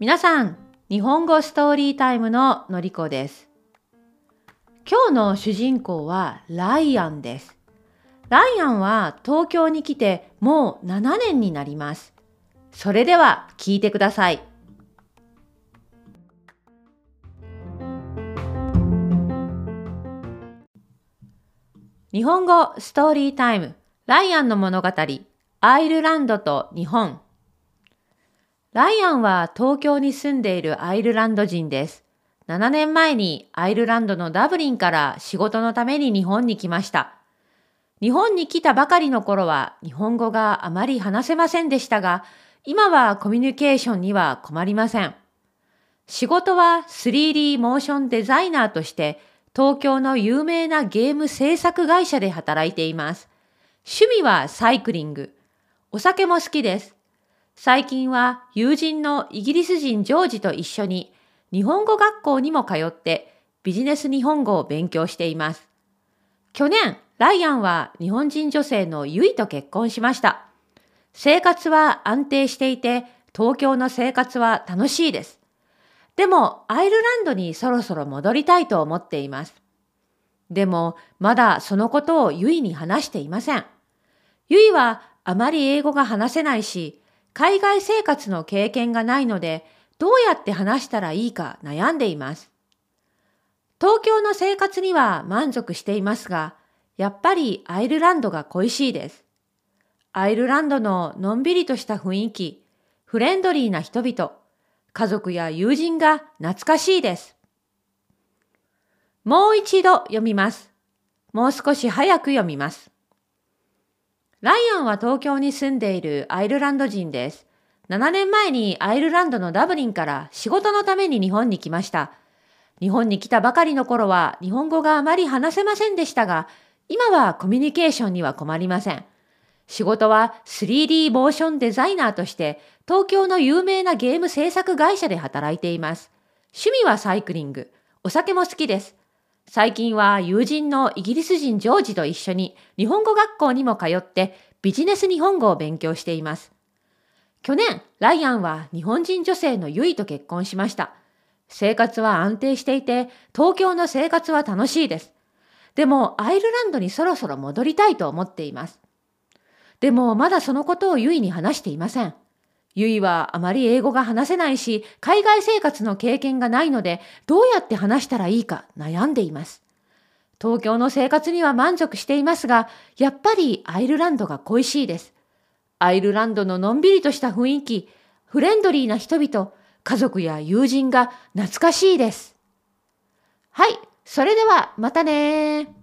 皆さん、日本語ストーリータイムののりこです。今日の主人公はライアンです。ライアンは東京に来てもう7年になります。それでは聞いてください。日本語ストーリータイムライアンの物語アイルランドと日本ライアンは東京に住んでいるアイルランド人です。7年前にアイルランドのダブリンから仕事のために日本に来ました。日本に来たばかりの頃は日本語があまり話せませんでしたが、今はコミュニケーションには困りません。仕事は 3D モーションデザイナーとして東京の有名なゲーム制作会社で働いています。趣味はサイクリング。お酒も好きです。最近は友人のイギリス人ジョージと一緒に日本語学校にも通ってビジネス日本語を勉強しています。去年、ライアンは日本人女性のユイと結婚しました。生活は安定していて東京の生活は楽しいです。でも、アイルランドにそろそろ戻りたいと思っています。でも、まだそのことをユイに話していません。ユイはあまり英語が話せないし、海外生活の経験がないので、どうやって話したらいいか悩んでいます。東京の生活には満足していますが、やっぱりアイルランドが恋しいです。アイルランドののんびりとした雰囲気、フレンドリーな人々、家族や友人が懐かしいです。もう一度読みます。もう少し早く読みます。ライアンは東京に住んでいるアイルランド人です。7年前にアイルランドのダブリンから仕事のために日本に来ました。日本に来たばかりの頃は日本語があまり話せませんでしたが、今はコミュニケーションには困りません。仕事は 3D モーションデザイナーとして東京の有名なゲーム制作会社で働いています。趣味はサイクリング。お酒も好きです。最近は友人のイギリス人ジョージと一緒に日本語学校にも通ってビジネス日本語を勉強しています。去年、ライアンは日本人女性のユイと結婚しました。生活は安定していて、東京の生活は楽しいです。でも、アイルランドにそろそろ戻りたいと思っています。でも、まだそのことをユイに話していません。ゆいはあまり英語が話せないし、海外生活の経験がないので、どうやって話したらいいか悩んでいます。東京の生活には満足していますが、やっぱりアイルランドが恋しいです。アイルランドののんびりとした雰囲気、フレンドリーな人々、家族や友人が懐かしいです。はい、それではまたね